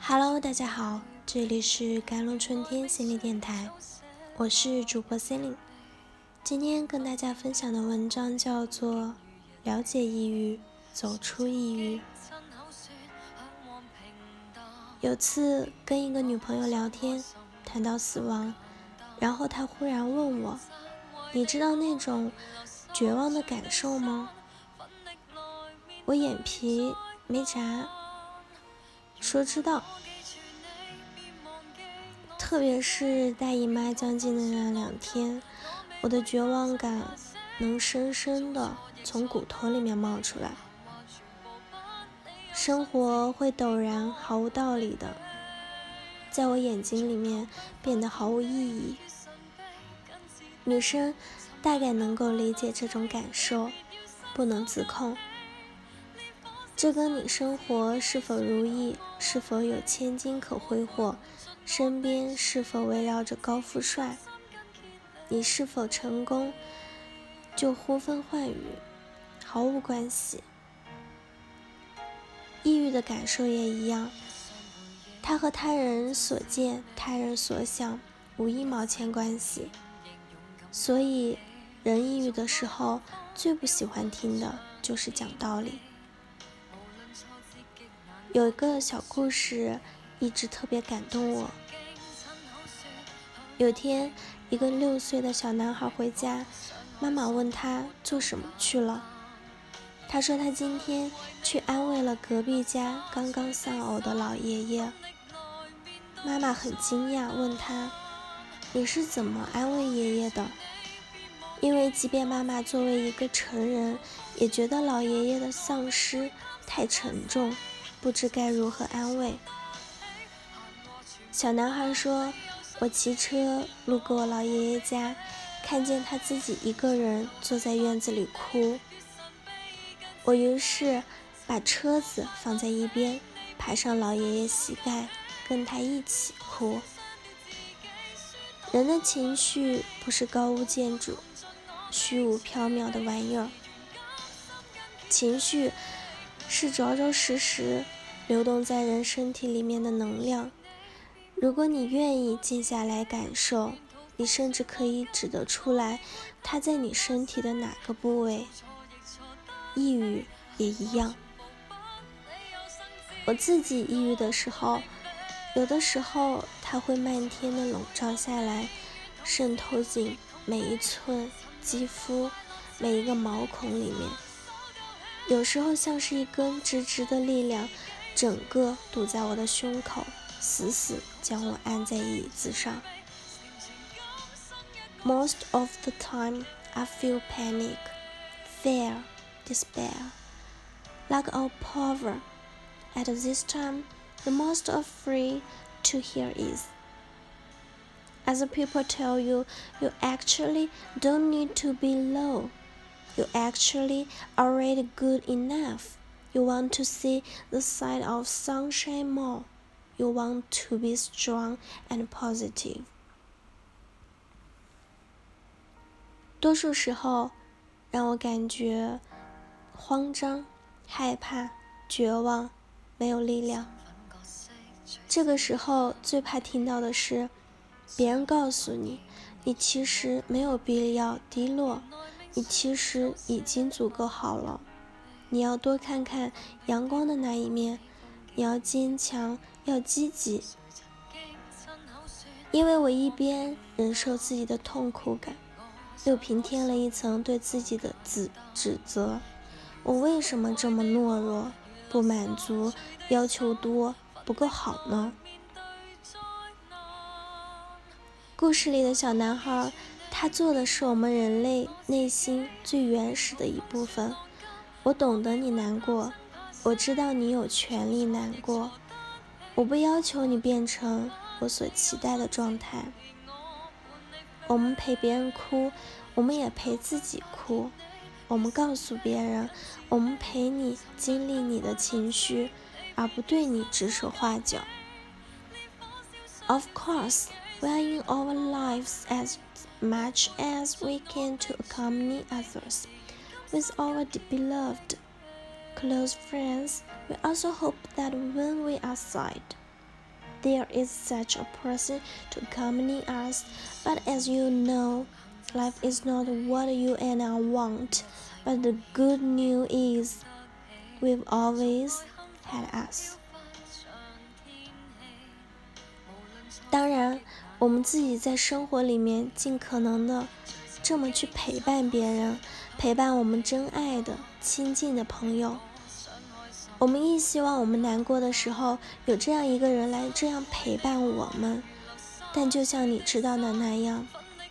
Hello，大家好，这里是甘露春天心理电台，我是主播 c e l i n e 今天跟大家分享的文章叫做《了解抑郁，走出抑郁》。有次跟一个女朋友聊天，谈到死亡，然后她忽然问我：“你知道那种绝望的感受吗？”我眼皮没眨。说知道，特别是大姨妈将近的那两天，我的绝望感能深深的从骨头里面冒出来，生活会陡然毫无道理的，在我眼睛里面变得毫无意义。女生大概能够理解这种感受，不能自控。这跟你生活是否如意，是否有千金可挥霍，身边是否围绕着高富帅，你是否成功，就呼风唤雨，毫无关系。抑郁的感受也一样，它和他人所见、他人所想无一毛钱关系。所以，人抑郁的时候，最不喜欢听的就是讲道理。有一个小故事，一直特别感动我。有天，一个六岁的小男孩回家，妈妈问他做什么去了。他说他今天去安慰了隔壁家刚刚丧偶的老爷爷。妈妈很惊讶，问他：“你是怎么安慰爷爷的？”因为即便妈妈作为一个成人，也觉得老爷爷的丧失太沉重。不知该如何安慰。小男孩说：“我骑车路过老爷爷家，看见他自己一个人坐在院子里哭。我于是把车子放在一边，爬上老爷爷膝盖，跟他一起哭。人的情绪不是高屋建筑、虚无缥缈的玩意儿，情绪。”是着着实实流动在人身体里面的能量。如果你愿意静下来感受，你甚至可以指得出来，它在你身体的哪个部位。抑郁也一样。我自己抑郁的时候，有的时候它会漫天的笼罩下来，渗透进每一寸肌肤、每一个毛孔里面。有时候像是一根直直的力量，整个堵在我的胸口，死死将我按在椅子上。Most of the time, I feel panic, fear, despair, lack of power. At this time, the most afraid to hear is. As people tell you, you actually don't need to be low. You actually already good enough. You want to see the side of sunshine more. You want to be strong and positive. 多数时候，让我感觉慌张、害怕、绝望、没有力量。这个时候最怕听到的是，别人告诉你，你其实没有必要低落。你其实已经足够好了，你要多看看阳光的那一面，你要坚强，要积极。因为我一边忍受自己的痛苦感，又平添了一层对自己的指指责。我为什么这么懦弱、不满足、要求多、不够好呢？故事里的小男孩。他做的是我们人类内心最原始的一部分。我懂得你难过，我知道你有权利难过。我不要求你变成我所期待的状态。我们陪别人哭，我们也陪自己哭。我们告诉别人，我们陪你经历你的情绪，而不对你指手画脚。Of course, in our lives as much as we can to accompany others with our beloved. close friends, we also hope that when we are sad, there is such a person to accompany us. But as you know, life is not what you and I want. But the good news is, we've always had us. 当然，我们自己在生活里面尽可能的这么去陪伴别人，陪伴我们真爱的、亲近的朋友。我们亦希望我们难过的时候有这样一个人来这样陪伴我们。但就像你知道的那样，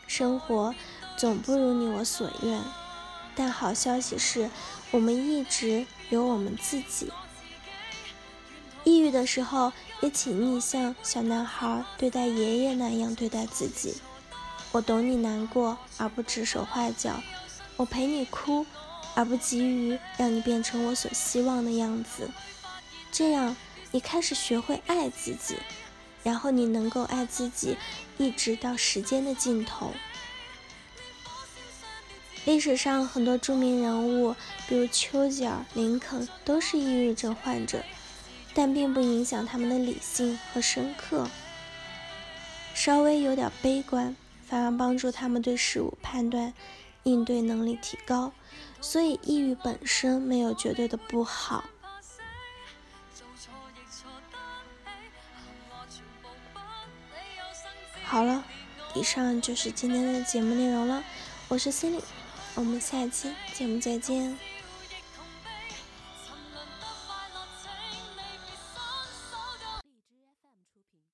生活总不如你我所愿。但好消息是，我们一直有我们自己。的时候，也请你像小男孩对待爷爷那样对待自己。我懂你难过，而不指手画脚；我陪你哭，而不急于让你变成我所希望的样子。这样，你开始学会爱自己，然后你能够爱自己，一直到时间的尽头。历史上很多著名人物，比如丘吉尔、林肯，都是抑郁症患者。但并不影响他们的理性和深刻，稍微有点悲观，反而帮助他们对事物判断、应对能力提高。所以，抑郁本身没有绝对的不好。好了，以上就是今天的节目内容了。我是 Cindy，我们下期节目再见。